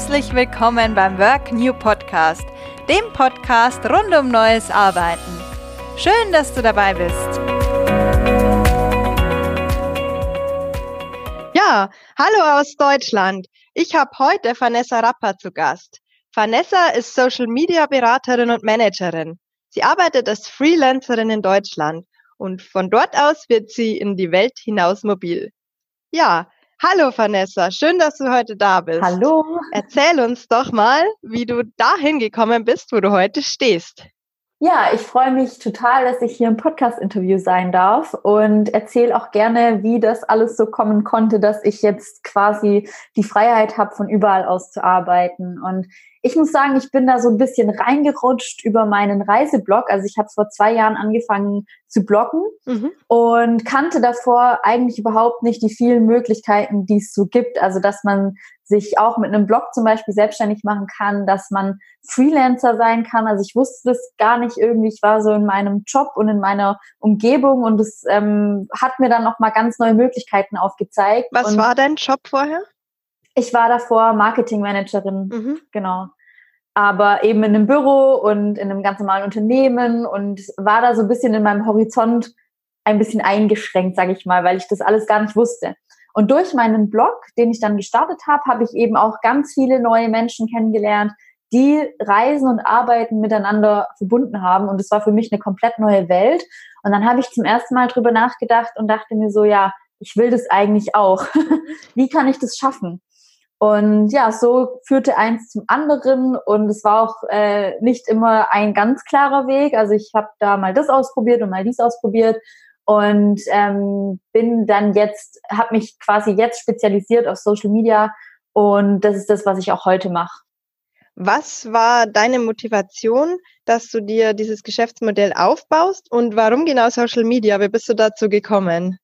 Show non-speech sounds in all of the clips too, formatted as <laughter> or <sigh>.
Herzlich willkommen beim Work New Podcast, dem Podcast rund um neues Arbeiten. Schön, dass du dabei bist. Ja, hallo aus Deutschland. Ich habe heute Vanessa Rapper zu Gast. Vanessa ist Social Media Beraterin und Managerin. Sie arbeitet als Freelancerin in Deutschland und von dort aus wird sie in die Welt hinaus mobil. Ja, hallo Vanessa, schön, dass du heute da bist. Hallo. Erzähl uns doch mal, wie du dahin gekommen bist, wo du heute stehst. Ja, ich freue mich total, dass ich hier im Podcast-Interview sein darf und erzähle auch gerne, wie das alles so kommen konnte, dass ich jetzt quasi die Freiheit habe, von überall aus zu arbeiten. Und ich muss sagen, ich bin da so ein bisschen reingerutscht über meinen Reiseblog. Also ich habe vor zwei Jahren angefangen zu bloggen mhm. und kannte davor eigentlich überhaupt nicht die vielen Möglichkeiten, die es so gibt. Also dass man sich auch mit einem Blog zum Beispiel selbstständig machen kann, dass man Freelancer sein kann. Also ich wusste das gar nicht irgendwie. Ich war so in meinem Job und in meiner Umgebung und es ähm, hat mir dann noch mal ganz neue Möglichkeiten aufgezeigt. Was und war dein Job vorher? Ich war davor Marketingmanagerin, mhm. genau. Aber eben in einem Büro und in einem ganz normalen Unternehmen und war da so ein bisschen in meinem Horizont ein bisschen eingeschränkt, sage ich mal, weil ich das alles gar nicht wusste. Und durch meinen Blog, den ich dann gestartet habe, habe ich eben auch ganz viele neue Menschen kennengelernt, die Reisen und Arbeiten miteinander verbunden haben. Und es war für mich eine komplett neue Welt. Und dann habe ich zum ersten Mal drüber nachgedacht und dachte mir so, ja, ich will das eigentlich auch. <laughs> Wie kann ich das schaffen? Und ja, so führte eins zum anderen und es war auch äh, nicht immer ein ganz klarer Weg. Also ich habe da mal das ausprobiert und mal dies ausprobiert und ähm, bin dann jetzt, habe mich quasi jetzt spezialisiert auf Social Media und das ist das, was ich auch heute mache. Was war deine Motivation, dass du dir dieses Geschäftsmodell aufbaust und warum genau Social Media? Wie bist du dazu gekommen?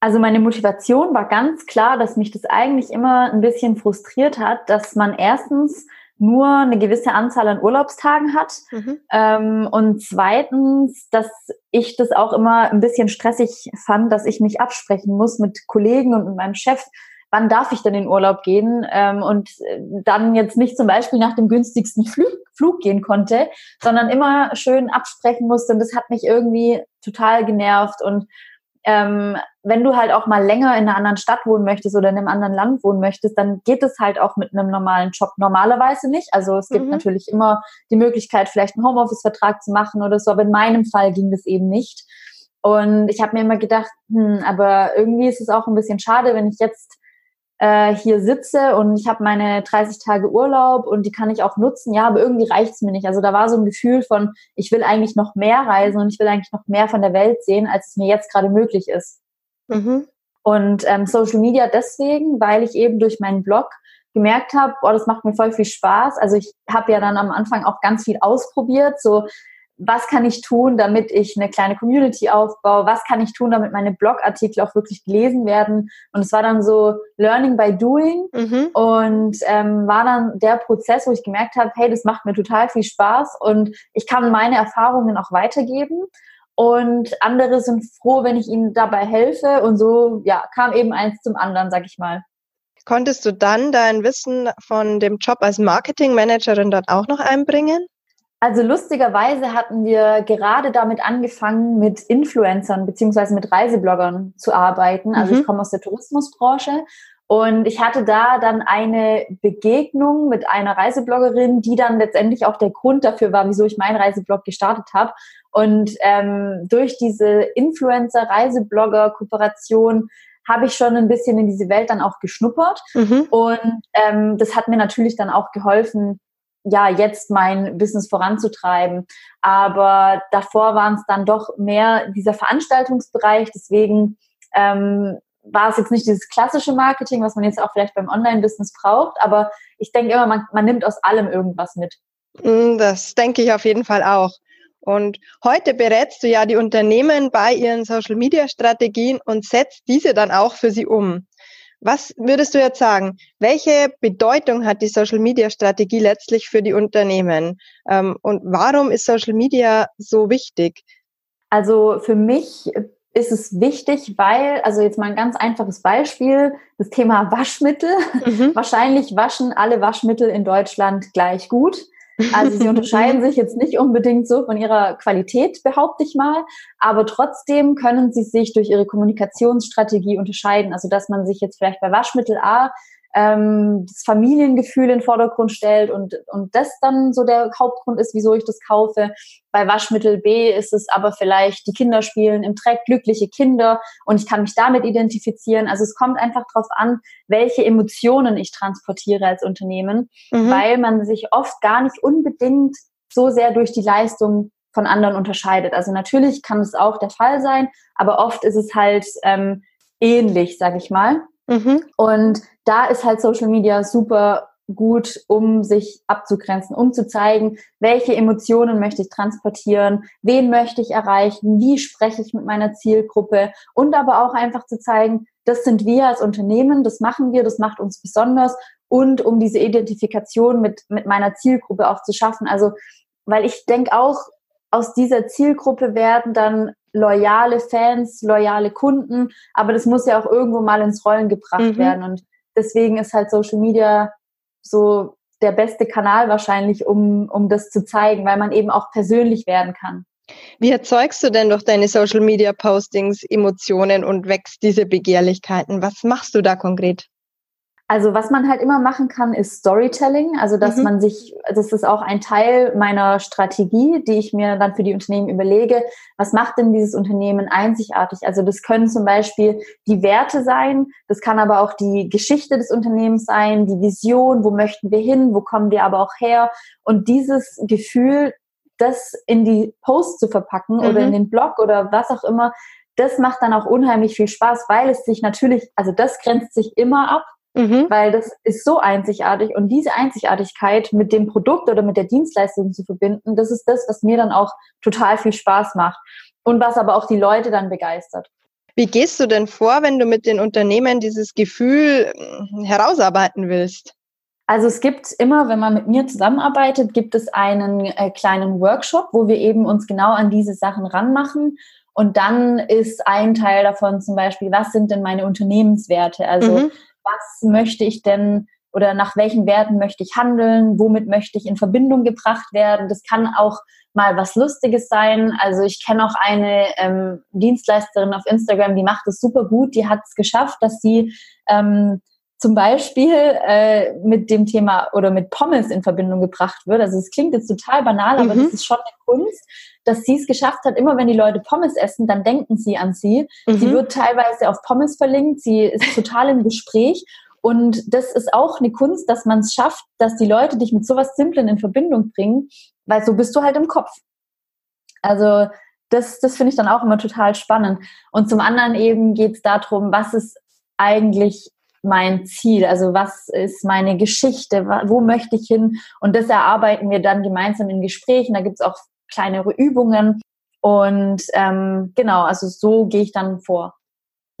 Also meine Motivation war ganz klar, dass mich das eigentlich immer ein bisschen frustriert hat, dass man erstens nur eine gewisse Anzahl an Urlaubstagen hat mhm. ähm, und zweitens, dass ich das auch immer ein bisschen stressig fand, dass ich mich absprechen muss mit Kollegen und mit meinem Chef, wann darf ich denn in Urlaub gehen ähm, und dann jetzt nicht zum Beispiel nach dem günstigsten Flug, Flug gehen konnte, sondern immer schön absprechen musste und das hat mich irgendwie total genervt und ähm, wenn du halt auch mal länger in einer anderen Stadt wohnen möchtest oder in einem anderen Land wohnen möchtest, dann geht es halt auch mit einem normalen Job normalerweise nicht. Also es gibt mhm. natürlich immer die Möglichkeit, vielleicht einen Homeoffice-Vertrag zu machen oder so, aber in meinem Fall ging das eben nicht. Und ich habe mir immer gedacht, hm, aber irgendwie ist es auch ein bisschen schade, wenn ich jetzt äh, hier sitze und ich habe meine 30 Tage Urlaub und die kann ich auch nutzen, ja, aber irgendwie reicht es mir nicht. Also da war so ein Gefühl von, ich will eigentlich noch mehr reisen und ich will eigentlich noch mehr von der Welt sehen, als es mir jetzt gerade möglich ist. Mhm. Und ähm, Social Media deswegen, weil ich eben durch meinen Blog gemerkt habe, boah, das macht mir voll viel Spaß. Also ich habe ja dann am Anfang auch ganz viel ausprobiert, so was kann ich tun, damit ich eine kleine Community aufbaue? Was kann ich tun, damit meine Blogartikel auch wirklich gelesen werden? Und es war dann so Learning by Doing mhm. und ähm, war dann der Prozess, wo ich gemerkt habe, hey, das macht mir total viel Spaß und ich kann meine Erfahrungen auch weitergeben. Und andere sind froh, wenn ich ihnen dabei helfe. Und so ja, kam eben eins zum anderen, sag ich mal. Konntest du dann dein Wissen von dem Job als Marketingmanagerin dann auch noch einbringen? Also lustigerweise hatten wir gerade damit angefangen, mit Influencern beziehungsweise mit Reisebloggern zu arbeiten. Also mhm. ich komme aus der Tourismusbranche und ich hatte da dann eine Begegnung mit einer Reisebloggerin, die dann letztendlich auch der Grund dafür war, wieso ich meinen Reiseblog gestartet habe. Und ähm, durch diese Influencer-Reiseblogger-Kooperation habe ich schon ein bisschen in diese Welt dann auch geschnuppert. Mhm. Und ähm, das hat mir natürlich dann auch geholfen, ja, jetzt mein Business voranzutreiben. Aber davor waren es dann doch mehr dieser Veranstaltungsbereich. Deswegen ähm, war es jetzt nicht dieses klassische Marketing, was man jetzt auch vielleicht beim Online-Business braucht. Aber ich denke immer, man, man nimmt aus allem irgendwas mit. Mm, das denke ich auf jeden Fall auch. Und heute berätst du ja die Unternehmen bei ihren Social-Media-Strategien und setzt diese dann auch für sie um. Was würdest du jetzt sagen? Welche Bedeutung hat die Social Media Strategie letztlich für die Unternehmen? Ähm, und warum ist Social Media so wichtig? Also für mich ist es wichtig, weil, also jetzt mal ein ganz einfaches Beispiel, das Thema Waschmittel. Mhm. <laughs> Wahrscheinlich waschen alle Waschmittel in Deutschland gleich gut. Also sie <laughs> unterscheiden sich jetzt nicht unbedingt so von ihrer Qualität, behaupte ich mal, aber trotzdem können sie sich durch ihre Kommunikationsstrategie unterscheiden. Also dass man sich jetzt vielleicht bei Waschmittel A ähm, das Familiengefühl in den Vordergrund stellt und, und das dann so der Hauptgrund ist, wieso ich das kaufe. Bei Waschmittel B ist es aber vielleicht, die Kinder spielen im Dreck, glückliche Kinder und ich kann mich damit identifizieren. Also es kommt einfach darauf an, welche Emotionen ich transportiere als Unternehmen, mhm. weil man sich oft gar nicht unbedingt so sehr durch die Leistung von anderen unterscheidet. Also natürlich kann es auch der Fall sein, aber oft ist es halt ähm, ähnlich, sag ich mal. Mhm. Und da ist halt Social Media super gut, um sich abzugrenzen, um zu zeigen, welche Emotionen möchte ich transportieren, wen möchte ich erreichen, wie spreche ich mit meiner Zielgruppe und aber auch einfach zu zeigen, das sind wir als Unternehmen, das machen wir, das macht uns besonders und um diese Identifikation mit, mit meiner Zielgruppe auch zu schaffen. Also, weil ich denke auch, aus dieser Zielgruppe werden dann loyale Fans, loyale Kunden, aber das muss ja auch irgendwo mal ins Rollen gebracht mhm. werden. Und deswegen ist halt Social Media so der beste Kanal wahrscheinlich, um, um das zu zeigen, weil man eben auch persönlich werden kann. Wie erzeugst du denn durch deine Social Media Postings Emotionen und wächst diese Begehrlichkeiten? Was machst du da konkret? Also was man halt immer machen kann, ist Storytelling. Also dass mhm. man sich, das ist auch ein Teil meiner Strategie, die ich mir dann für die Unternehmen überlege. Was macht denn dieses Unternehmen einzigartig? Also das können zum Beispiel die Werte sein, das kann aber auch die Geschichte des Unternehmens sein, die Vision, wo möchten wir hin, wo kommen wir aber auch her. Und dieses Gefühl, das in die Post zu verpacken mhm. oder in den Blog oder was auch immer, das macht dann auch unheimlich viel Spaß, weil es sich natürlich, also das grenzt sich immer ab Mhm. Weil das ist so einzigartig und diese Einzigartigkeit mit dem Produkt oder mit der Dienstleistung zu verbinden, das ist das, was mir dann auch total viel Spaß macht und was aber auch die Leute dann begeistert. Wie gehst du denn vor, wenn du mit den Unternehmen dieses Gefühl hm, herausarbeiten willst? Also es gibt immer, wenn man mit mir zusammenarbeitet, gibt es einen äh, kleinen Workshop, wo wir eben uns genau an diese Sachen ranmachen. Und dann ist ein Teil davon zum Beispiel, was sind denn meine Unternehmenswerte? Also mhm was möchte ich denn oder nach welchen Werten möchte ich handeln, womit möchte ich in Verbindung gebracht werden. Das kann auch mal was Lustiges sein. Also ich kenne auch eine ähm, Dienstleisterin auf Instagram, die macht es super gut. Die hat es geschafft, dass sie ähm, zum Beispiel äh, mit dem Thema oder mit Pommes in Verbindung gebracht wird. Also es klingt jetzt total banal, aber mhm. das ist schon eine Kunst, dass sie es geschafft hat, immer wenn die Leute Pommes essen, dann denken sie an sie. Mhm. Sie wird teilweise auf Pommes verlinkt, sie ist <laughs> total im Gespräch. Und das ist auch eine Kunst, dass man es schafft, dass die Leute dich mit sowas Simplen in Verbindung bringen, weil so bist du halt im Kopf. Also das, das finde ich dann auch immer total spannend. Und zum anderen eben geht es darum, was ist eigentlich mein Ziel? Also was ist meine Geschichte? Wo möchte ich hin? Und das erarbeiten wir dann gemeinsam in Gesprächen. Da gibt es auch kleinere Übungen. Und ähm, genau, also so gehe ich dann vor.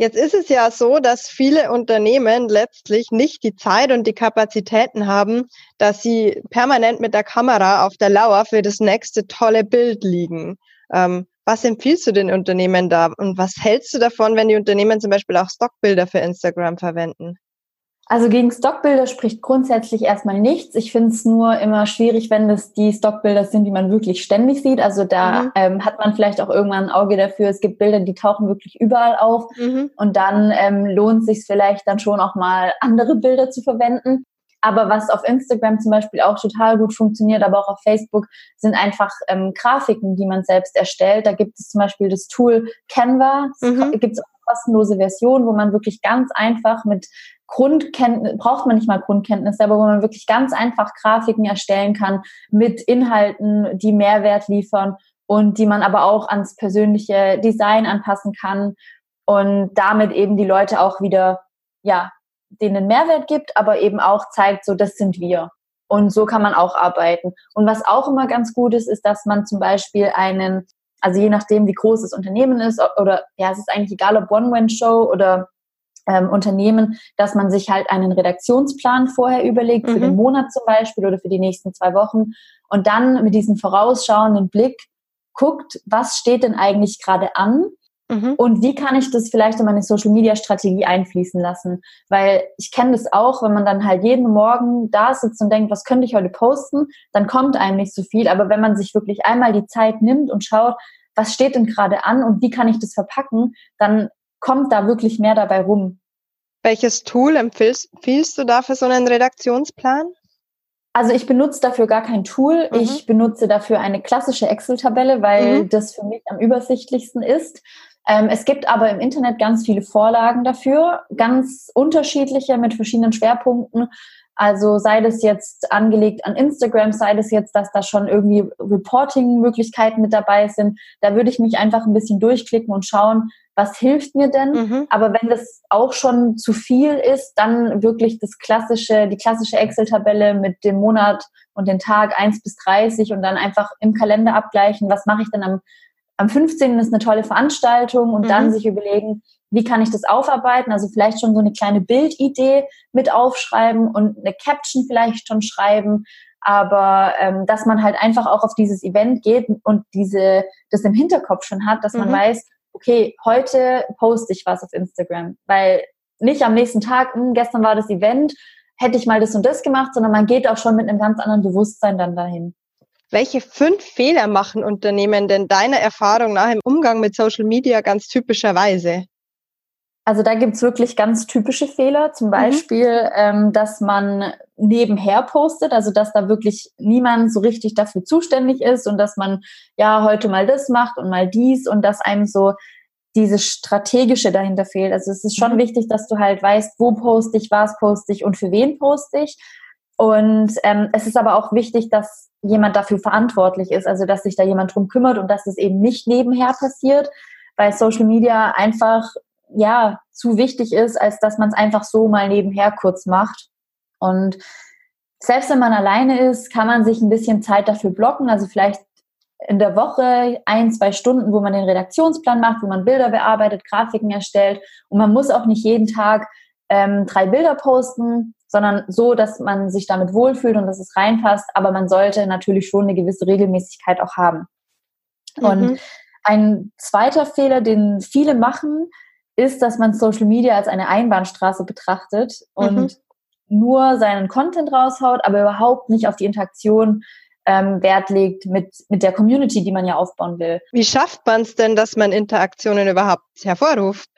Jetzt ist es ja so, dass viele Unternehmen letztlich nicht die Zeit und die Kapazitäten haben, dass sie permanent mit der Kamera auf der Lauer für das nächste tolle Bild liegen. Ähm, was empfiehlst du den Unternehmen da und was hältst du davon, wenn die Unternehmen zum Beispiel auch Stockbilder für Instagram verwenden? Also gegen Stockbilder spricht grundsätzlich erstmal nichts. Ich finde es nur immer schwierig, wenn das die Stockbilder sind, die man wirklich ständig sieht. Also da mhm. ähm, hat man vielleicht auch irgendwann ein Auge dafür. Es gibt Bilder, die tauchen wirklich überall auf. Mhm. Und dann ähm, lohnt sich vielleicht dann schon auch mal andere Bilder zu verwenden. Aber was auf Instagram zum Beispiel auch total gut funktioniert, aber auch auf Facebook, sind einfach ähm, Grafiken, die man selbst erstellt. Da gibt es zum Beispiel das Tool Canva. Mhm. Gibt es eine kostenlose Version, wo man wirklich ganz einfach mit Grundkenntnis, braucht man nicht mal Grundkenntnisse, aber wo man wirklich ganz einfach Grafiken erstellen kann mit Inhalten, die Mehrwert liefern und die man aber auch ans persönliche Design anpassen kann und damit eben die Leute auch wieder, ja, denen Mehrwert gibt, aber eben auch zeigt, so das sind wir. Und so kann man auch arbeiten. Und was auch immer ganz gut ist, ist, dass man zum Beispiel einen, also je nachdem, wie groß das Unternehmen ist, oder ja, es ist eigentlich egal, ob One-Man-Show oder ähm, Unternehmen, dass man sich halt einen Redaktionsplan vorher überlegt, mhm. für den mhm. Monat zum Beispiel oder für die nächsten zwei Wochen und dann mit diesem vorausschauenden Blick guckt, was steht denn eigentlich gerade an Mhm. Und wie kann ich das vielleicht in meine Social Media Strategie einfließen lassen? Weil ich kenne das auch, wenn man dann halt jeden Morgen da sitzt und denkt, was könnte ich heute posten, dann kommt einem nicht so viel. Aber wenn man sich wirklich einmal die Zeit nimmt und schaut, was steht denn gerade an und wie kann ich das verpacken, dann kommt da wirklich mehr dabei rum. Welches Tool empfiehlst, empfiehlst du da für so einen Redaktionsplan? Also ich benutze dafür gar kein Tool. Mhm. Ich benutze dafür eine klassische Excel-Tabelle, weil mhm. das für mich am übersichtlichsten ist. Ähm, es gibt aber im Internet ganz viele Vorlagen dafür, ganz unterschiedliche mit verschiedenen Schwerpunkten. Also sei das jetzt angelegt an Instagram, sei das jetzt, dass da schon irgendwie Reporting-Möglichkeiten mit dabei sind. Da würde ich mich einfach ein bisschen durchklicken und schauen, was hilft mir denn? Mhm. Aber wenn das auch schon zu viel ist, dann wirklich das klassische, die klassische Excel-Tabelle mit dem Monat und den Tag 1 bis 30 und dann einfach im Kalender abgleichen, was mache ich denn am, am 15. ist eine tolle Veranstaltung und mhm. dann sich überlegen, wie kann ich das aufarbeiten? Also vielleicht schon so eine kleine Bildidee mit aufschreiben und eine Caption vielleicht schon schreiben, aber ähm, dass man halt einfach auch auf dieses Event geht und diese das im Hinterkopf schon hat, dass man mhm. weiß, okay, heute poste ich was auf Instagram, weil nicht am nächsten Tag, hm, gestern war das Event, hätte ich mal das und das gemacht, sondern man geht auch schon mit einem ganz anderen Bewusstsein dann dahin. Welche fünf Fehler machen Unternehmen denn deiner Erfahrung nach im Umgang mit Social Media ganz typischerweise? Also da gibt's wirklich ganz typische Fehler, zum mhm. Beispiel, mhm. ähm, dass man nebenher postet, also dass da wirklich niemand so richtig dafür zuständig ist und dass man ja heute mal das macht und mal dies und dass einem so diese strategische dahinter fehlt. Also es ist schon mhm. wichtig, dass du halt weißt, wo poste ich, was poste ich und für wen poste ich. Und ähm, es ist aber auch wichtig, dass jemand dafür verantwortlich ist, also dass sich da jemand drum kümmert und dass es eben nicht nebenher passiert, weil Social Media einfach ja zu wichtig ist, als dass man es einfach so mal nebenher kurz macht. Und selbst wenn man alleine ist, kann man sich ein bisschen Zeit dafür blocken. Also vielleicht in der Woche ein, zwei Stunden, wo man den Redaktionsplan macht, wo man Bilder bearbeitet, Grafiken erstellt. Und man muss auch nicht jeden Tag ähm, drei Bilder posten, sondern so, dass man sich damit wohlfühlt und dass es reinpasst. Aber man sollte natürlich schon eine gewisse Regelmäßigkeit auch haben. Mhm. Und ein zweiter Fehler, den viele machen, ist, dass man Social Media als eine Einbahnstraße betrachtet und mhm. nur seinen Content raushaut, aber überhaupt nicht auf die Interaktion ähm, Wert legt mit, mit der Community, die man ja aufbauen will. Wie schafft man es denn, dass man Interaktionen überhaupt hervorruft?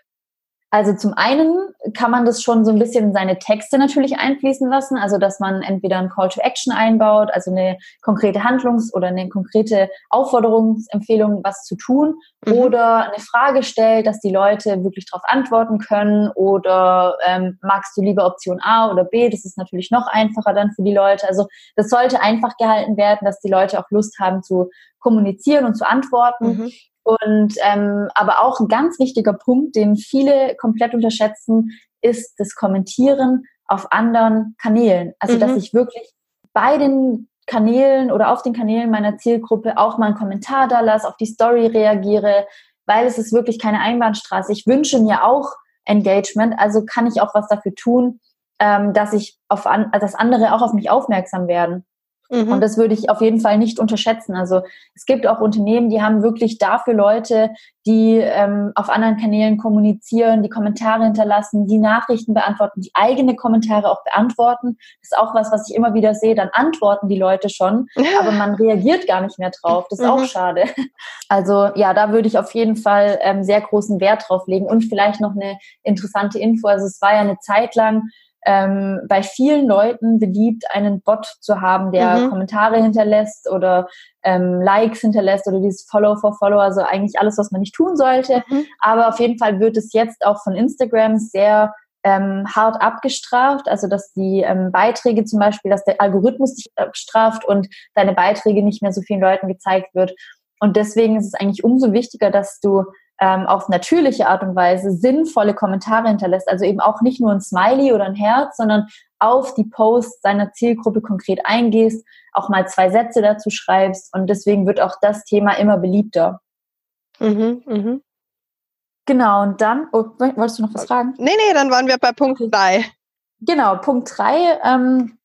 Also zum einen kann man das schon so ein bisschen in seine Texte natürlich einfließen lassen, also dass man entweder ein Call to Action einbaut, also eine konkrete Handlungs- oder eine konkrete Aufforderungsempfehlung, was zu tun, mhm. oder eine Frage stellt, dass die Leute wirklich darauf antworten können, oder ähm, magst du lieber Option A oder B? Das ist natürlich noch einfacher dann für die Leute. Also das sollte einfach gehalten werden, dass die Leute auch Lust haben zu kommunizieren und zu antworten. Mhm. Und ähm, aber auch ein ganz wichtiger Punkt, den viele komplett unterschätzen, ist das Kommentieren auf anderen Kanälen. Also mhm. dass ich wirklich bei den Kanälen oder auf den Kanälen meiner Zielgruppe auch mal einen Kommentar da lasse, auf die Story reagiere, weil es ist wirklich keine Einbahnstraße. Ich wünsche mir auch Engagement, also kann ich auch was dafür tun, ähm, dass ich auf an, dass andere auch auf mich aufmerksam werden. Mhm. Und das würde ich auf jeden Fall nicht unterschätzen. Also es gibt auch Unternehmen, die haben wirklich dafür Leute, die ähm, auf anderen Kanälen kommunizieren, die Kommentare hinterlassen, die Nachrichten beantworten, die eigene Kommentare auch beantworten. Das ist auch was, was ich immer wieder sehe. Dann antworten die Leute schon, <laughs> aber man reagiert gar nicht mehr drauf. Das ist mhm. auch schade. Also ja, da würde ich auf jeden Fall ähm, sehr großen Wert drauf legen. Und vielleicht noch eine interessante Info. Also es war ja eine Zeit lang, ähm, bei vielen Leuten beliebt, einen Bot zu haben, der mhm. Kommentare hinterlässt oder ähm, Likes hinterlässt oder dieses Follow for Follow, also eigentlich alles, was man nicht tun sollte. Mhm. Aber auf jeden Fall wird es jetzt auch von Instagram sehr ähm, hart abgestraft, also dass die ähm, Beiträge zum Beispiel, dass der Algorithmus dich abstraft und deine Beiträge nicht mehr so vielen Leuten gezeigt wird. Und deswegen ist es eigentlich umso wichtiger, dass du ähm, auf natürliche Art und Weise sinnvolle Kommentare hinterlässt. Also eben auch nicht nur ein Smiley oder ein Herz, sondern auf die Posts seiner Zielgruppe konkret eingehst, auch mal zwei Sätze dazu schreibst und deswegen wird auch das Thema immer beliebter. Mhm, mhm. Genau, und dann, oh, wolltest du noch was fragen? Nee, nee, dann waren wir bei Punkt 3. Genau, Punkt 3 ähm,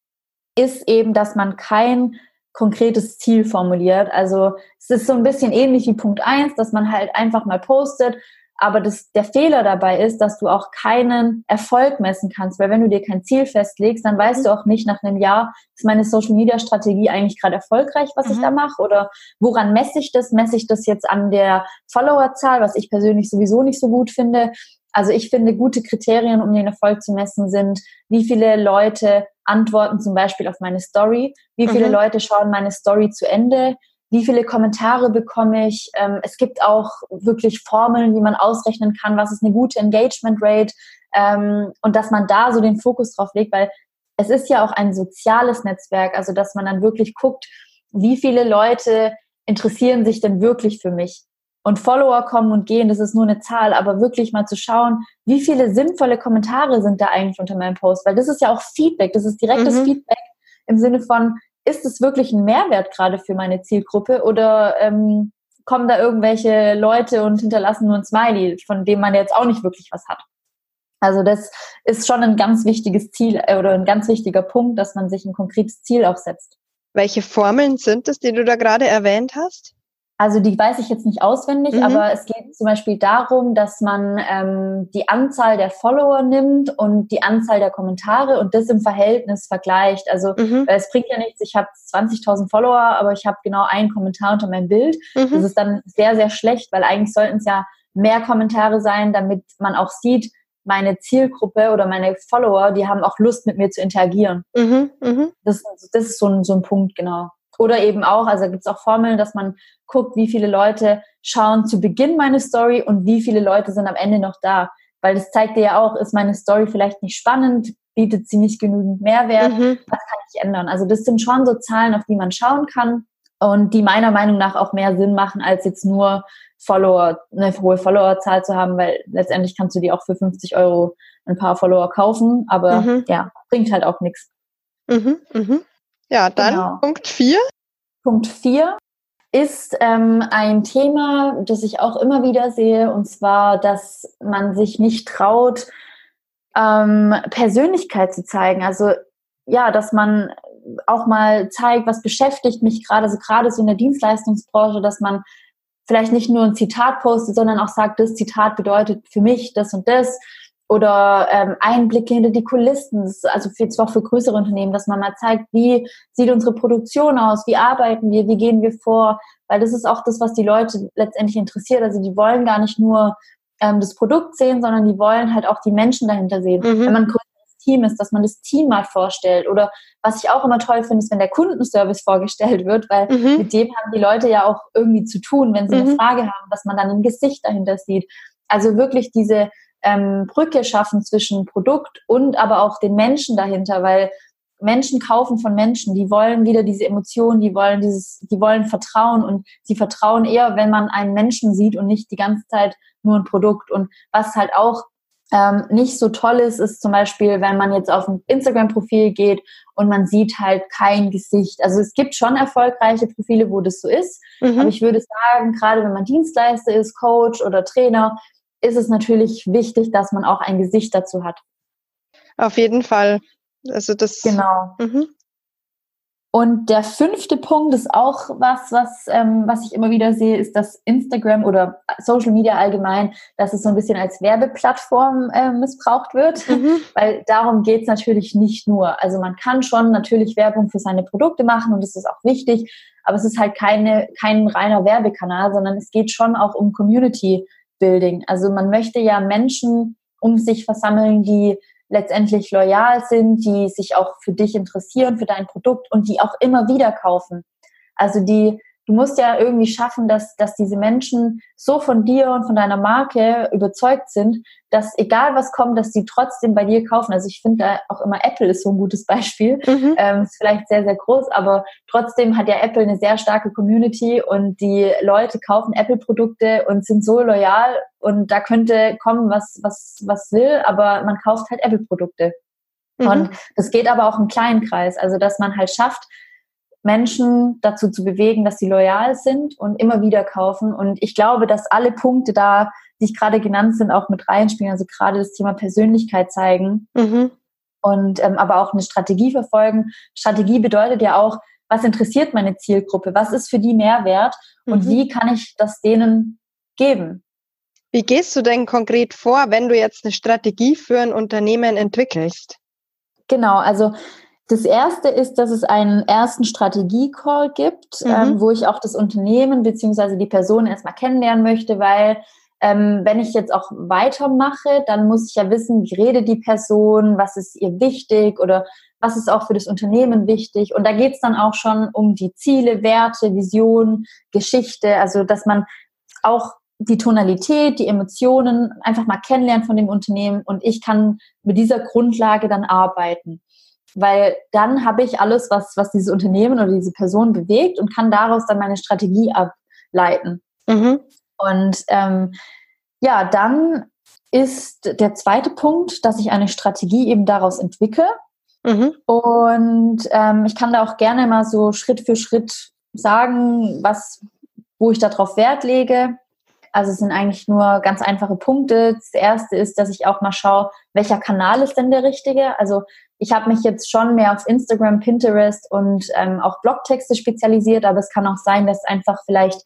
ist eben, dass man kein konkretes Ziel formuliert. Also es ist so ein bisschen ähnlich wie Punkt eins, dass man halt einfach mal postet, Aber das, der Fehler dabei ist, dass du auch keinen Erfolg messen kannst, weil wenn du dir kein Ziel festlegst, dann weißt mhm. du auch nicht nach einem Jahr, ist meine Social Media Strategie eigentlich gerade erfolgreich, was mhm. ich da mache? Oder woran messe ich das? Messe ich das jetzt an der Followerzahl, was ich persönlich sowieso nicht so gut finde? Also ich finde, gute Kriterien, um den Erfolg zu messen, sind, wie viele Leute antworten zum Beispiel auf meine Story, wie viele mhm. Leute schauen meine Story zu Ende, wie viele Kommentare bekomme ich. Ähm, es gibt auch wirklich Formeln, wie man ausrechnen kann, was ist eine gute Engagement Rate ähm, und dass man da so den Fokus drauf legt, weil es ist ja auch ein soziales Netzwerk, also dass man dann wirklich guckt, wie viele Leute interessieren sich denn wirklich für mich. Und Follower kommen und gehen, das ist nur eine Zahl, aber wirklich mal zu schauen, wie viele sinnvolle Kommentare sind da eigentlich unter meinem Post, weil das ist ja auch Feedback, das ist direktes mhm. Feedback im Sinne von, ist es wirklich ein Mehrwert gerade für meine Zielgruppe oder ähm, kommen da irgendwelche Leute und hinterlassen nur ein Smiley, von dem man jetzt auch nicht wirklich was hat. Also das ist schon ein ganz wichtiges Ziel äh, oder ein ganz wichtiger Punkt, dass man sich ein konkretes Ziel aufsetzt. Welche Formeln sind es, die du da gerade erwähnt hast? Also die weiß ich jetzt nicht auswendig, mhm. aber es geht zum Beispiel darum, dass man ähm, die Anzahl der Follower nimmt und die Anzahl der Kommentare und das im Verhältnis vergleicht. Also mhm. es bringt ja nichts, ich habe 20.000 Follower, aber ich habe genau einen Kommentar unter meinem Bild. Mhm. Das ist dann sehr, sehr schlecht, weil eigentlich sollten es ja mehr Kommentare sein, damit man auch sieht, meine Zielgruppe oder meine Follower, die haben auch Lust mit mir zu interagieren. Mhm. Mhm. Das, das ist so ein, so ein Punkt, genau. Oder eben auch, also gibt es auch Formeln, dass man guckt, wie viele Leute schauen zu Beginn meine Story und wie viele Leute sind am Ende noch da. Weil das zeigt dir ja auch, ist meine Story vielleicht nicht spannend, bietet sie nicht genügend Mehrwert, mhm. was kann ich ändern? Also das sind schon so Zahlen, auf die man schauen kann und die meiner Meinung nach auch mehr Sinn machen, als jetzt nur Follower, eine hohe Followerzahl zu haben, weil letztendlich kannst du die auch für 50 Euro ein paar Follower kaufen, aber mhm. ja, bringt halt auch nichts. Mhm, mhm. Ja, dann genau. Punkt 4. Punkt 4 ist ähm, ein Thema, das ich auch immer wieder sehe, und zwar, dass man sich nicht traut, ähm, Persönlichkeit zu zeigen. Also ja, dass man auch mal zeigt, was beschäftigt mich gerade, also gerade so in der Dienstleistungsbranche, dass man vielleicht nicht nur ein Zitat postet, sondern auch sagt, das Zitat bedeutet für mich das und das oder ähm, Einblicke hinter die Kulissen, also für, zwar für größere Unternehmen, dass man mal zeigt, wie sieht unsere Produktion aus, wie arbeiten wir, wie gehen wir vor, weil das ist auch das, was die Leute letztendlich interessiert. Also die wollen gar nicht nur ähm, das Produkt sehen, sondern die wollen halt auch die Menschen dahinter sehen. Mhm. Wenn man ein größeres Team ist, dass man das Team mal vorstellt oder was ich auch immer toll finde, ist, wenn der Kundenservice vorgestellt wird, weil mhm. mit dem haben die Leute ja auch irgendwie zu tun, wenn sie mhm. eine Frage haben, dass man dann ein Gesicht dahinter sieht. Also wirklich diese ähm, Brücke schaffen zwischen Produkt und aber auch den Menschen dahinter, weil Menschen kaufen von Menschen, die wollen wieder diese Emotionen, die wollen dieses, die wollen Vertrauen und sie vertrauen eher, wenn man einen Menschen sieht und nicht die ganze Zeit nur ein Produkt. Und was halt auch ähm, nicht so toll ist, ist zum Beispiel, wenn man jetzt auf ein Instagram-Profil geht und man sieht halt kein Gesicht. Also es gibt schon erfolgreiche Profile, wo das so ist. Mhm. Aber ich würde sagen, gerade wenn man Dienstleister ist, Coach oder Trainer, ist es natürlich wichtig, dass man auch ein Gesicht dazu hat. Auf jeden Fall. Also das. Genau. Mhm. Und der fünfte Punkt ist auch was, was, ähm, was ich immer wieder sehe, ist, dass Instagram oder Social Media allgemein, dass es so ein bisschen als Werbeplattform äh, missbraucht wird. Mhm. Weil darum geht es natürlich nicht nur. Also man kann schon natürlich Werbung für seine Produkte machen und das ist auch wichtig, aber es ist halt keine, kein reiner Werbekanal, sondern es geht schon auch um Community Building. Also man möchte ja Menschen um sich versammeln, die letztendlich loyal sind, die sich auch für dich interessieren, für dein Produkt und die auch immer wieder kaufen. Also die du musst ja irgendwie schaffen, dass, dass diese Menschen so von dir und von deiner Marke überzeugt sind, dass egal was kommt, dass sie trotzdem bei dir kaufen. Also ich finde da auch immer Apple ist so ein gutes Beispiel. Mhm. Ähm, ist vielleicht sehr, sehr groß, aber trotzdem hat ja Apple eine sehr starke Community und die Leute kaufen Apple-Produkte und sind so loyal und da könnte kommen, was, was, was will, aber man kauft halt Apple-Produkte. Mhm. Und das geht aber auch im kleinen Kreis. Also, dass man halt schafft, Menschen dazu zu bewegen, dass sie loyal sind und immer wieder kaufen. Und ich glaube, dass alle Punkte da, die ich gerade genannt sind, auch mit reinspielen. Also gerade das Thema Persönlichkeit zeigen mhm. und ähm, aber auch eine Strategie verfolgen. Strategie bedeutet ja auch, was interessiert meine Zielgruppe? Was ist für die Mehrwert? Und mhm. wie kann ich das denen geben? Wie gehst du denn konkret vor, wenn du jetzt eine Strategie für ein Unternehmen entwickelst? Genau, also das erste ist, dass es einen ersten Strategie-Call gibt, mhm. ähm, wo ich auch das Unternehmen bzw. die Person erstmal kennenlernen möchte, weil ähm, wenn ich jetzt auch weitermache, dann muss ich ja wissen, wie redet die Person, was ist ihr wichtig oder was ist auch für das Unternehmen wichtig. Und da geht es dann auch schon um die Ziele, Werte, Vision, Geschichte, also dass man auch die Tonalität, die Emotionen einfach mal kennenlernt von dem Unternehmen und ich kann mit dieser Grundlage dann arbeiten. Weil dann habe ich alles, was, was dieses Unternehmen oder diese Person bewegt und kann daraus dann meine Strategie ableiten. Mhm. Und ähm, ja, dann ist der zweite Punkt, dass ich eine Strategie eben daraus entwickle. Mhm. Und ähm, ich kann da auch gerne mal so Schritt für Schritt sagen, was, wo ich darauf Wert lege. Also es sind eigentlich nur ganz einfache Punkte. Das erste ist, dass ich auch mal schaue, welcher Kanal ist denn der richtige. Also ich habe mich jetzt schon mehr auf Instagram, Pinterest und ähm, auch Blogtexte spezialisiert, aber es kann auch sein, dass einfach vielleicht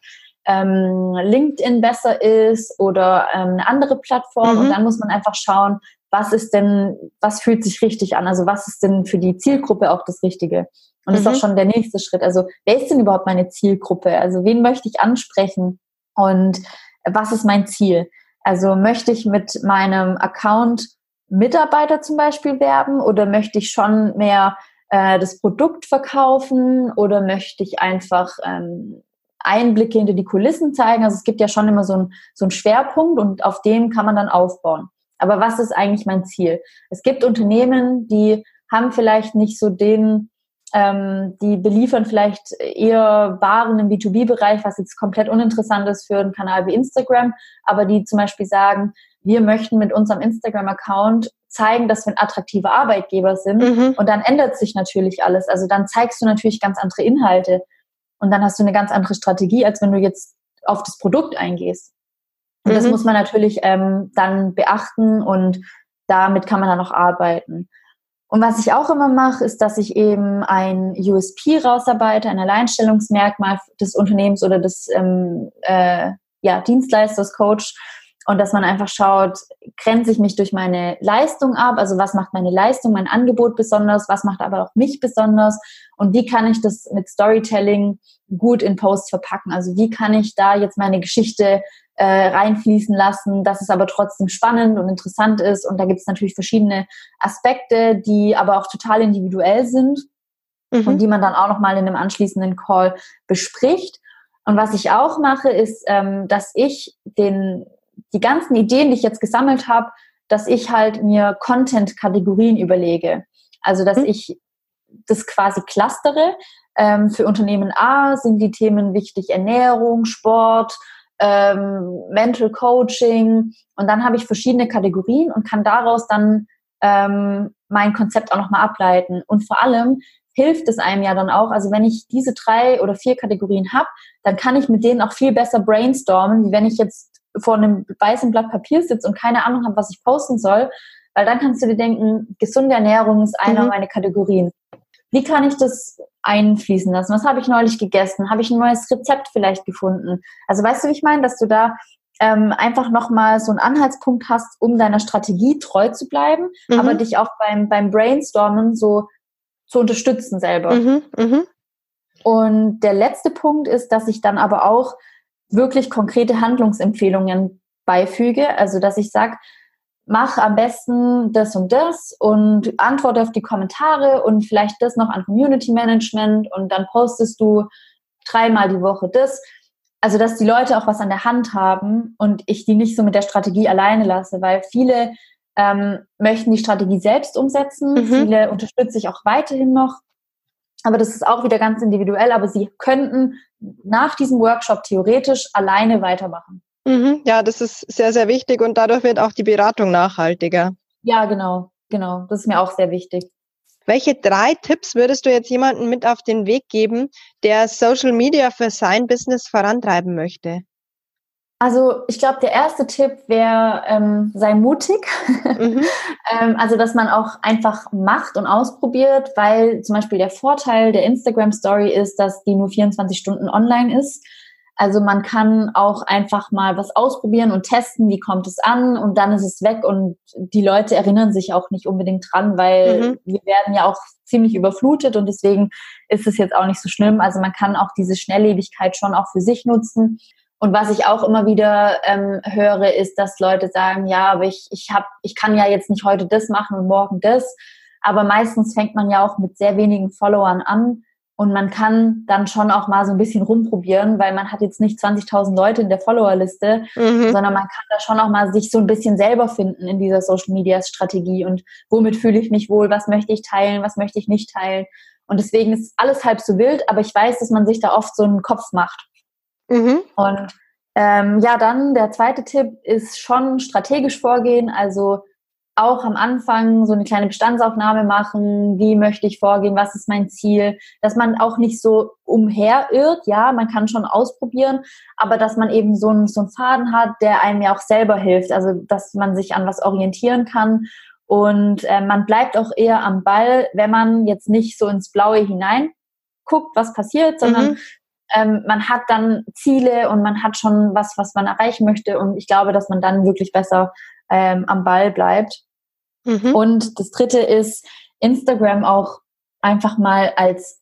ähm, LinkedIn besser ist oder ähm, eine andere Plattform. Mhm. Und dann muss man einfach schauen, was ist denn, was fühlt sich richtig an? Also was ist denn für die Zielgruppe auch das Richtige? Und das ist auch mhm. schon der nächste Schritt. Also wer ist denn überhaupt meine Zielgruppe? Also wen möchte ich ansprechen? Und was ist mein Ziel? Also möchte ich mit meinem Account Mitarbeiter zum Beispiel werben oder möchte ich schon mehr äh, das Produkt verkaufen oder möchte ich einfach ähm, Einblicke hinter die Kulissen zeigen? Also es gibt ja schon immer so einen so einen Schwerpunkt und auf dem kann man dann aufbauen. Aber was ist eigentlich mein Ziel? Es gibt Unternehmen, die haben vielleicht nicht so den ähm, die beliefern vielleicht eher Waren im B2B-Bereich, was jetzt komplett uninteressant ist für einen Kanal wie Instagram, aber die zum Beispiel sagen, wir möchten mit unserem Instagram-Account zeigen, dass wir ein attraktiver Arbeitgeber sind. Mhm. Und dann ändert sich natürlich alles. Also dann zeigst du natürlich ganz andere Inhalte. Und dann hast du eine ganz andere Strategie, als wenn du jetzt auf das Produkt eingehst. Und mhm. das muss man natürlich ähm, dann beachten und damit kann man dann auch arbeiten. Und was ich auch immer mache, ist, dass ich eben ein USP rausarbeite, ein Alleinstellungsmerkmal des Unternehmens oder des ähm, äh, ja, Dienstleisters, Coach. Und dass man einfach schaut, grenze ich mich durch meine Leistung ab? Also was macht meine Leistung, mein Angebot besonders? Was macht aber auch mich besonders? Und wie kann ich das mit Storytelling gut in Posts verpacken? Also wie kann ich da jetzt meine Geschichte äh, reinfließen lassen, dass es aber trotzdem spannend und interessant ist. Und da gibt es natürlich verschiedene Aspekte, die aber auch total individuell sind mhm. und die man dann auch nochmal in einem anschließenden Call bespricht. Und was ich auch mache, ist, ähm, dass ich den, die ganzen Ideen, die ich jetzt gesammelt habe, dass ich halt mir Content-Kategorien überlege. Also, dass mhm. ich das quasi clustere. Ähm, für Unternehmen A sind die Themen wichtig Ernährung, Sport, ähm, Mental Coaching und dann habe ich verschiedene Kategorien und kann daraus dann ähm, mein Konzept auch nochmal ableiten. Und vor allem hilft es einem ja dann auch, also wenn ich diese drei oder vier Kategorien habe, dann kann ich mit denen auch viel besser brainstormen, wie wenn ich jetzt vor einem weißen Blatt Papier sitze und keine Ahnung habe, was ich posten soll. Weil dann kannst du dir denken, gesunde Ernährung ist einer mhm. meiner Kategorien. Wie kann ich das einfließen lassen? Was habe ich neulich gegessen? Habe ich ein neues Rezept vielleicht gefunden? Also weißt du, wie ich meine, dass du da ähm, einfach nochmal so einen Anhaltspunkt hast, um deiner Strategie treu zu bleiben, mhm. aber dich auch beim, beim Brainstormen so zu unterstützen selber. Mhm, mh. Und der letzte Punkt ist, dass ich dann aber auch wirklich konkrete Handlungsempfehlungen beifüge. Also dass ich sage, mach am besten das und das und antworte auf die Kommentare und vielleicht das noch an Community Management und dann postest du dreimal die Woche das. Also, dass die Leute auch was an der Hand haben und ich die nicht so mit der Strategie alleine lasse, weil viele ähm, möchten die Strategie selbst umsetzen, mhm. viele unterstütze ich auch weiterhin noch. Aber das ist auch wieder ganz individuell, aber sie könnten nach diesem Workshop theoretisch alleine weitermachen. Mhm, ja, das ist sehr, sehr wichtig und dadurch wird auch die Beratung nachhaltiger. Ja, genau, genau. Das ist mir auch sehr wichtig. Welche drei Tipps würdest du jetzt jemandem mit auf den Weg geben, der Social Media für sein Business vorantreiben möchte? Also ich glaube, der erste Tipp wäre, ähm, sei mutig. Mhm. <laughs> ähm, also dass man auch einfach macht und ausprobiert, weil zum Beispiel der Vorteil der Instagram Story ist, dass die nur 24 Stunden online ist. Also man kann auch einfach mal was ausprobieren und testen, wie kommt es an und dann ist es weg und die Leute erinnern sich auch nicht unbedingt dran, weil mhm. wir werden ja auch ziemlich überflutet und deswegen ist es jetzt auch nicht so schlimm. Also man kann auch diese Schnelllebigkeit schon auch für sich nutzen. Und was ich auch immer wieder ähm, höre, ist, dass Leute sagen, ja, aber ich, ich, hab, ich kann ja jetzt nicht heute das machen und morgen das. Aber meistens fängt man ja auch mit sehr wenigen Followern an und man kann dann schon auch mal so ein bisschen rumprobieren, weil man hat jetzt nicht 20.000 Leute in der Followerliste, mhm. sondern man kann da schon auch mal sich so ein bisschen selber finden in dieser Social Media Strategie und womit fühle ich mich wohl, was möchte ich teilen, was möchte ich nicht teilen. Und deswegen ist alles halb so wild, aber ich weiß, dass man sich da oft so einen Kopf macht. Mhm. Und ähm, ja, dann der zweite Tipp ist schon strategisch vorgehen, also auch am Anfang so eine kleine Bestandsaufnahme machen, wie möchte ich vorgehen, was ist mein Ziel, dass man auch nicht so umherirrt, ja, man kann schon ausprobieren, aber dass man eben so einen, so einen Faden hat, der einem ja auch selber hilft, also dass man sich an was orientieren kann. Und äh, man bleibt auch eher am Ball, wenn man jetzt nicht so ins Blaue hinein guckt, was passiert, sondern mhm. Ähm, man hat dann Ziele und man hat schon was, was man erreichen möchte und ich glaube, dass man dann wirklich besser ähm, am Ball bleibt. Mhm. Und das dritte ist, Instagram auch einfach mal als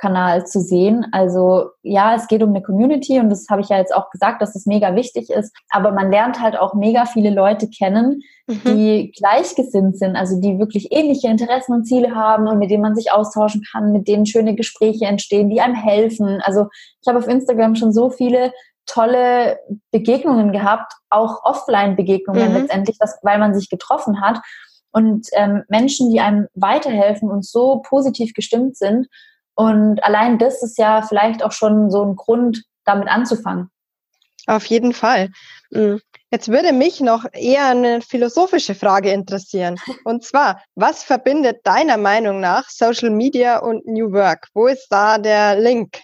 Netzwerkkanal zu sehen. Also ja, es geht um eine Community und das habe ich ja jetzt auch gesagt, dass es das mega wichtig ist. Aber man lernt halt auch mega viele Leute kennen, mhm. die gleichgesinnt sind, also die wirklich ähnliche Interessen und Ziele haben und mit denen man sich austauschen kann, mit denen schöne Gespräche entstehen, die einem helfen. Also ich habe auf Instagram schon so viele tolle Begegnungen gehabt, auch Offline-Begegnungen mhm. letztendlich, das, weil man sich getroffen hat. Und ähm, Menschen, die einem weiterhelfen und so positiv gestimmt sind. Und allein das ist ja vielleicht auch schon so ein Grund, damit anzufangen. Auf jeden Fall. Mhm. Jetzt würde mich noch eher eine philosophische Frage interessieren. <laughs> Und zwar, was verbindet deiner Meinung nach Social Media und New Work? Wo ist da der Link?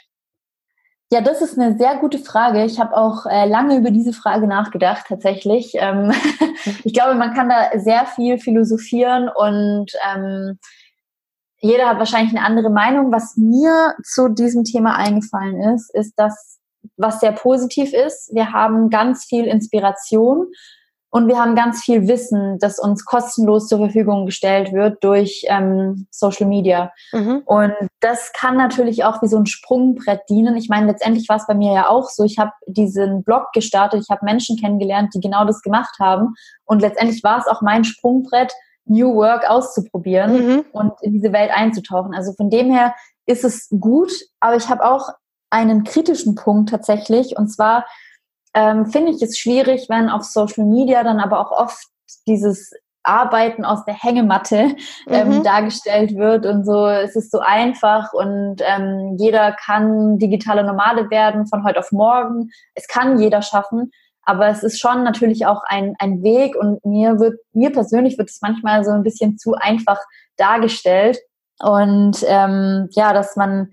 Ja, das ist eine sehr gute Frage. Ich habe auch äh, lange über diese Frage nachgedacht, tatsächlich. Ähm, <laughs> ich glaube, man kann da sehr viel philosophieren und ähm, jeder hat wahrscheinlich eine andere Meinung. Was mir zu diesem Thema eingefallen ist, ist, dass was sehr positiv ist. Wir haben ganz viel Inspiration und wir haben ganz viel Wissen, das uns kostenlos zur Verfügung gestellt wird durch ähm, Social Media. Mhm. Und das kann natürlich auch wie so ein Sprungbrett dienen. Ich meine, letztendlich war es bei mir ja auch so. Ich habe diesen Blog gestartet, ich habe Menschen kennengelernt, die genau das gemacht haben. Und letztendlich war es auch mein Sprungbrett, New Work auszuprobieren mhm. und in diese Welt einzutauchen. Also von dem her ist es gut, aber ich habe auch einen kritischen Punkt tatsächlich. Und zwar ähm, finde ich es schwierig, wenn auf Social Media dann aber auch oft dieses Arbeiten aus der Hängematte ähm, mhm. dargestellt wird und so. Es ist so einfach und ähm, jeder kann digitale Nomade werden von heute auf morgen. Es kann jeder schaffen, aber es ist schon natürlich auch ein, ein Weg und mir wird, mir persönlich wird es manchmal so ein bisschen zu einfach dargestellt und ähm, ja, dass man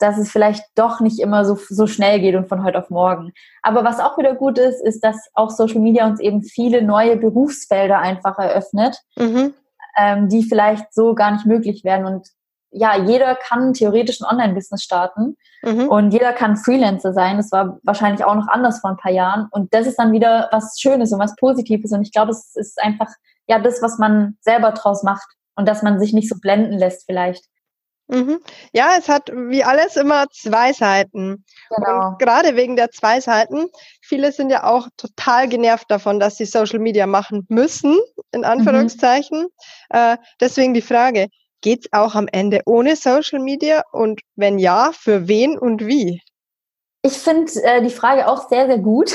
dass es vielleicht doch nicht immer so, so schnell geht und von heute auf morgen. Aber was auch wieder gut ist, ist, dass auch Social Media uns eben viele neue Berufsfelder einfach eröffnet, mhm. ähm, die vielleicht so gar nicht möglich wären. Und ja, jeder kann theoretisch ein Online-Business starten mhm. und jeder kann Freelancer sein. Das war wahrscheinlich auch noch anders vor ein paar Jahren. Und das ist dann wieder was Schönes und was Positives. Und ich glaube, es ist einfach ja das, was man selber draus macht und dass man sich nicht so blenden lässt vielleicht. Mhm. Ja, es hat wie alles immer zwei Seiten. Genau. Und gerade wegen der zwei Seiten, viele sind ja auch total genervt davon, dass sie Social Media machen müssen, in Anführungszeichen. Mhm. Äh, deswegen die Frage, geht's auch am Ende ohne Social Media? Und wenn ja, für wen und wie? Ich finde äh, die Frage auch sehr, sehr gut.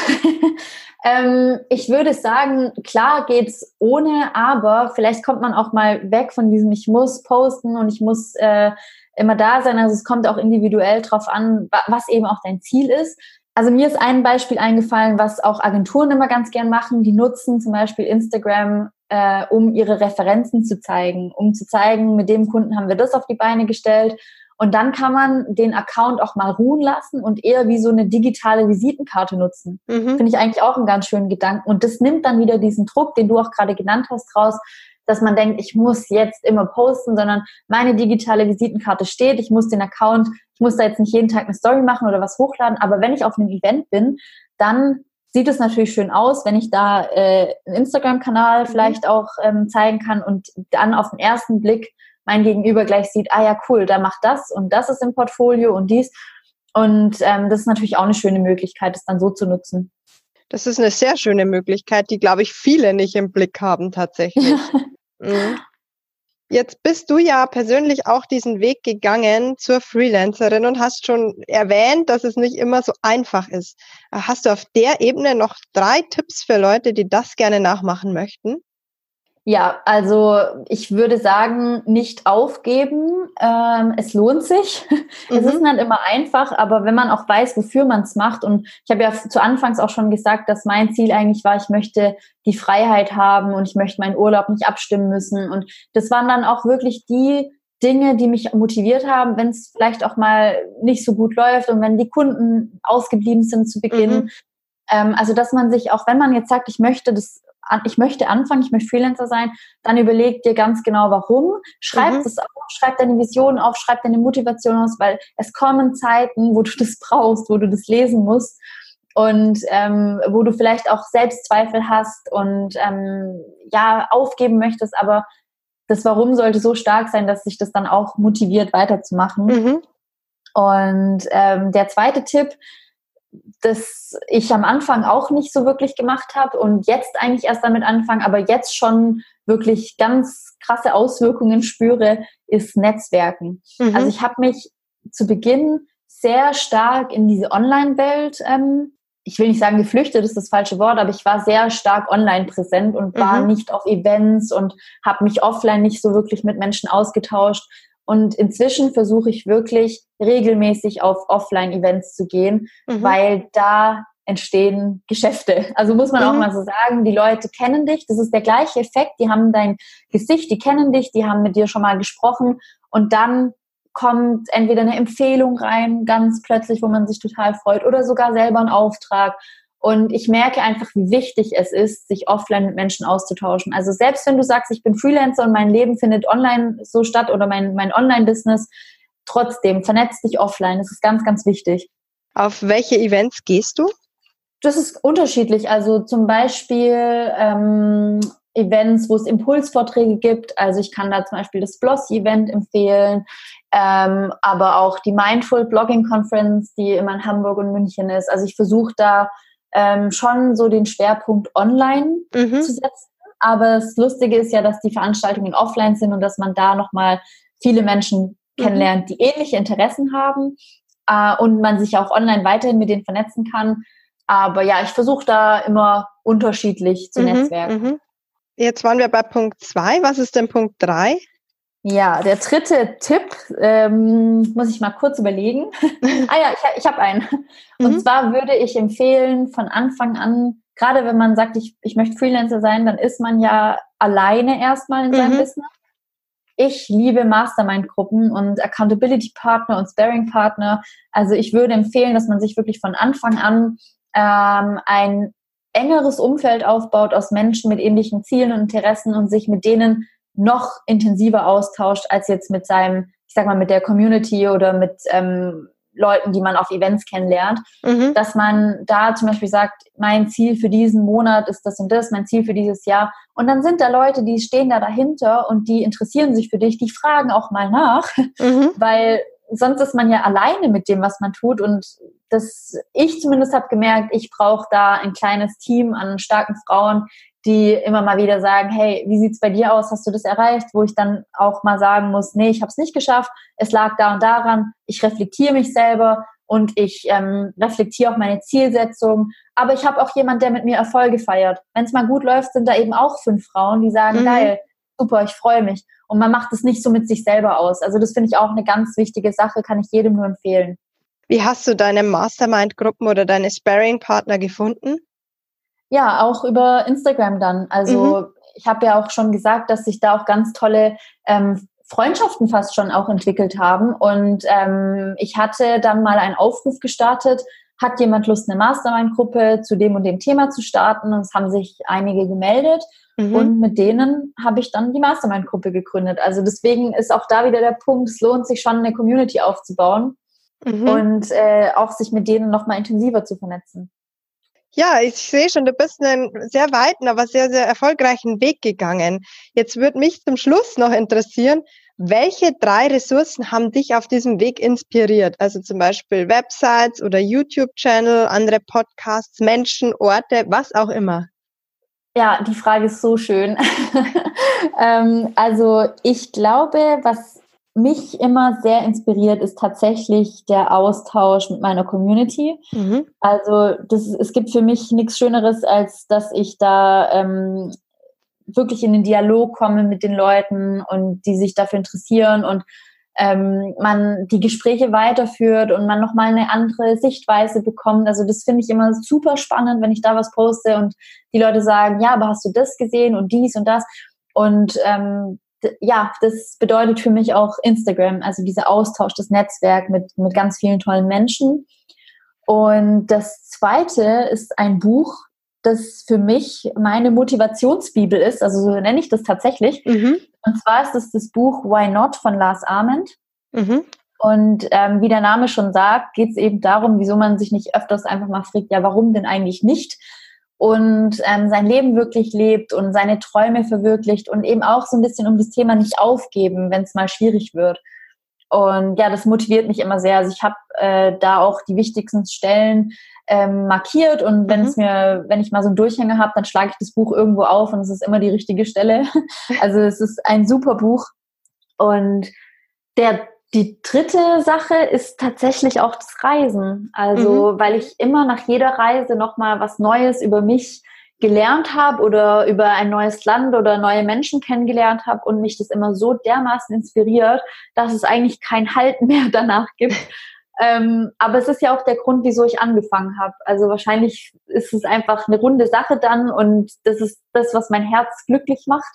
<laughs> ähm, ich würde sagen, klar geht's ohne, aber vielleicht kommt man auch mal weg von diesem, ich muss posten und ich muss äh, immer da sein. Also es kommt auch individuell drauf an, was eben auch dein Ziel ist. Also mir ist ein Beispiel eingefallen, was auch Agenturen immer ganz gern machen. Die nutzen zum Beispiel Instagram, äh, um ihre Referenzen zu zeigen, um zu zeigen, mit dem Kunden haben wir das auf die Beine gestellt und dann kann man den Account auch mal ruhen lassen und eher wie so eine digitale Visitenkarte nutzen. Mhm. Finde ich eigentlich auch einen ganz schönen Gedanken. Und das nimmt dann wieder diesen Druck, den du auch gerade genannt hast, raus, dass man denkt, ich muss jetzt immer posten, sondern meine digitale Visitenkarte steht, ich muss den Account Ich muss da jetzt nicht jeden Tag eine Story machen oder was hochladen, aber wenn ich auf einem Event bin, dann sieht es natürlich schön aus, wenn ich da äh, einen Instagram-Kanal mhm. vielleicht auch ähm, zeigen kann und dann auf den ersten Blick mein Gegenüber gleich sieht, ah ja, cool, da macht das und das ist im Portfolio und dies. Und ähm, das ist natürlich auch eine schöne Möglichkeit, es dann so zu nutzen. Das ist eine sehr schöne Möglichkeit, die, glaube ich, viele nicht im Blick haben tatsächlich. <laughs> mhm. Jetzt bist du ja persönlich auch diesen Weg gegangen zur Freelancerin und hast schon erwähnt, dass es nicht immer so einfach ist. Hast du auf der Ebene noch drei Tipps für Leute, die das gerne nachmachen möchten? Ja, also ich würde sagen, nicht aufgeben. Ähm, es lohnt sich. Mhm. <laughs> Es ist nicht immer einfach, aber wenn man auch weiß, wofür man es macht. Und ich habe ja zu Anfangs auch schon gesagt, dass mein Ziel eigentlich war, ich möchte die Freiheit haben und ich möchte meinen Urlaub nicht abstimmen müssen. Und das waren dann auch wirklich die Dinge, die mich motiviert haben, wenn es vielleicht auch mal nicht so gut läuft und wenn die Kunden ausgeblieben sind zu Beginn. Mhm. Ähm, also dass man sich auch, wenn man jetzt sagt, ich möchte das ich möchte anfangen, ich möchte Freelancer sein, dann überleg dir ganz genau, warum. Schreib mhm. das auf, schreib deine Vision auf, schreib deine Motivation aus, weil es kommen Zeiten, wo du das brauchst, wo du das lesen musst und ähm, wo du vielleicht auch Selbstzweifel hast und ähm, ja aufgeben möchtest, aber das Warum sollte so stark sein, dass sich das dann auch motiviert weiterzumachen. Mhm. Und ähm, der zweite Tipp, das ich am Anfang auch nicht so wirklich gemacht habe und jetzt eigentlich erst damit anfange, aber jetzt schon wirklich ganz krasse Auswirkungen spüre, ist Netzwerken. Mhm. Also ich habe mich zu Beginn sehr stark in diese Online-Welt, ähm, ich will nicht sagen geflüchtet, ist das falsche Wort, aber ich war sehr stark online präsent und war mhm. nicht auf Events und habe mich offline nicht so wirklich mit Menschen ausgetauscht. Und inzwischen versuche ich wirklich regelmäßig auf Offline-Events zu gehen, mhm. weil da entstehen Geschäfte. Also muss man mhm. auch mal so sagen, die Leute kennen dich, das ist der gleiche Effekt, die haben dein Gesicht, die kennen dich, die haben mit dir schon mal gesprochen und dann kommt entweder eine Empfehlung rein, ganz plötzlich, wo man sich total freut, oder sogar selber ein Auftrag. Und ich merke einfach, wie wichtig es ist, sich offline mit Menschen auszutauschen. Also selbst wenn du sagst, ich bin Freelancer und mein Leben findet online so statt oder mein, mein Online-Business, trotzdem vernetz dich offline. Das ist ganz, ganz wichtig. Auf welche Events gehst du? Das ist unterschiedlich. Also zum Beispiel ähm, Events, wo es Impulsvorträge gibt. Also ich kann da zum Beispiel das Bloss-Event empfehlen, ähm, aber auch die Mindful Blogging Conference, die immer in Hamburg und München ist. Also ich versuche da ähm, schon so den Schwerpunkt online mhm. zu setzen. Aber das Lustige ist ja, dass die Veranstaltungen offline sind und dass man da nochmal viele Menschen mhm. kennenlernt, die ähnliche Interessen haben äh, und man sich auch online weiterhin mit denen vernetzen kann. Aber ja, ich versuche da immer unterschiedlich zu mhm. netzwerken. Mhm. Jetzt waren wir bei Punkt zwei. Was ist denn Punkt drei? Ja, der dritte Tipp, ähm, muss ich mal kurz überlegen. <laughs> ah ja, ich, ich habe einen. Und mhm. zwar würde ich empfehlen, von Anfang an, gerade wenn man sagt, ich, ich möchte Freelancer sein, dann ist man ja alleine erstmal in mhm. seinem Business. Ich liebe Mastermind-Gruppen und Accountability-Partner und Sparing-Partner. Also ich würde empfehlen, dass man sich wirklich von Anfang an ähm, ein engeres Umfeld aufbaut aus Menschen mit ähnlichen Zielen und Interessen und sich mit denen noch intensiver austauscht als jetzt mit seinem, ich sag mal, mit der Community oder mit ähm, Leuten, die man auf Events kennenlernt, mhm. dass man da zum Beispiel sagt, mein Ziel für diesen Monat ist das und das, mein Ziel für dieses Jahr. Und dann sind da Leute, die stehen da dahinter und die interessieren sich für dich, die fragen auch mal nach, mhm. <laughs> weil sonst ist man ja alleine mit dem, was man tut. Und das, ich zumindest habe gemerkt, ich brauche da ein kleines Team an starken Frauen, die immer mal wieder sagen, hey, wie sieht's bei dir aus? Hast du das erreicht? Wo ich dann auch mal sagen muss, nee, ich habe es nicht geschafft. Es lag da und daran. Ich reflektiere mich selber und ich ähm, reflektiere auch meine Zielsetzung. Aber ich habe auch jemand, der mit mir Erfolge feiert. Wenn es mal gut läuft, sind da eben auch fünf Frauen, die sagen, mhm. geil, super, ich freue mich. Und man macht es nicht so mit sich selber aus. Also das finde ich auch eine ganz wichtige Sache, kann ich jedem nur empfehlen. Wie hast du deine Mastermind-Gruppen oder deine Sparring-Partner gefunden? Ja, auch über Instagram dann. Also mhm. ich habe ja auch schon gesagt, dass sich da auch ganz tolle ähm, Freundschaften fast schon auch entwickelt haben. Und ähm, ich hatte dann mal einen Aufruf gestartet, hat jemand Lust, eine Mastermind-Gruppe zu dem und dem Thema zu starten? Und es haben sich einige gemeldet. Mhm. Und mit denen habe ich dann die Mastermind-Gruppe gegründet. Also deswegen ist auch da wieder der Punkt, es lohnt sich schon, eine Community aufzubauen. mhm. und äh, auch sich mit denen nochmal intensiver zu vernetzen. Ja, ich sehe schon, du bist einen sehr weiten, aber sehr, sehr erfolgreichen Weg gegangen. Jetzt würde mich zum Schluss noch interessieren, welche drei Ressourcen haben dich auf diesem Weg inspiriert? Also zum Beispiel Websites oder YouTube-Channel, andere Podcasts, Menschen, Orte, was auch immer. Ja, die Frage ist so schön. <laughs> ähm, also ich glaube, was mich immer sehr inspiriert, ist tatsächlich der Austausch mit meiner Community. Mhm. Also das, es gibt für mich nichts Schöneres, als dass ich da ähm, wirklich in den Dialog komme mit den Leuten und die sich dafür interessieren und ähm, man die Gespräche weiterführt und man nochmal eine andere Sichtweise bekommt. Also das finde ich immer super spannend, wenn ich da was poste und die Leute sagen, ja, aber hast du das gesehen und dies und das? Und ähm, ja, das bedeutet für mich auch Instagram, also dieser Austausch, das Netzwerk mit, mit ganz vielen tollen Menschen. Und das zweite ist ein Buch, das für mich meine Motivationsbibel ist, also so nenne ich das tatsächlich. Mhm. Und zwar ist es das Buch Why Not von Lars Ament. Mhm. Und ähm, wie der Name schon sagt, geht es eben darum, wieso man sich nicht öfters einfach mal fragt, ja, warum denn eigentlich nicht? Und ähm, sein Leben wirklich lebt und seine Träume verwirklicht und eben auch so ein bisschen um das Thema nicht aufgeben, wenn es mal schwierig wird. Und ja, das motiviert mich immer sehr. Also ich habe äh, da auch die wichtigsten Stellen ähm, markiert und wenn mhm. es mir, wenn ich mal so einen Durchhänger habe, dann schlage ich das Buch irgendwo auf und es ist immer die richtige Stelle. <laughs> Also es ist ein super Buch. Und der die dritte Sache ist tatsächlich auch das Reisen. Also, mhm. weil ich immer nach jeder Reise nochmal was Neues über mich gelernt habe oder über ein neues Land oder neue Menschen kennengelernt habe und mich das immer so dermaßen inspiriert, dass es eigentlich kein Halt mehr <laughs> danach gibt. Ähm, aber es ist ja auch der Grund, wieso ich angefangen habe. Also wahrscheinlich ist es einfach eine runde Sache dann und das ist das, was mein Herz glücklich macht.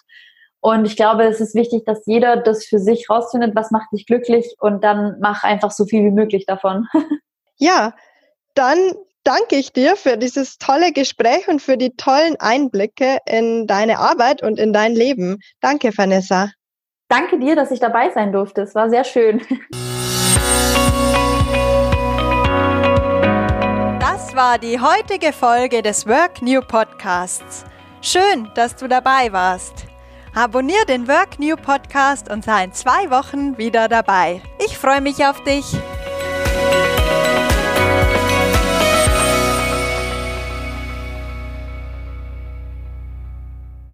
Und ich glaube, es ist wichtig, dass jeder das für sich rausfindet, was macht dich glücklich und dann mach einfach so viel wie möglich davon. <laughs> Ja, dann danke ich dir für dieses tolle Gespräch und für die tollen Einblicke in deine Arbeit und in dein Leben. Danke, Vanessa. Danke dir, dass ich dabei sein durfte. Es war sehr schön. <laughs> Das war die heutige Folge des Work New Podcasts. Schön, dass du dabei warst. Abonnier den Work New Podcast und sei in zwei Wochen wieder dabei. Ich freue mich auf dich.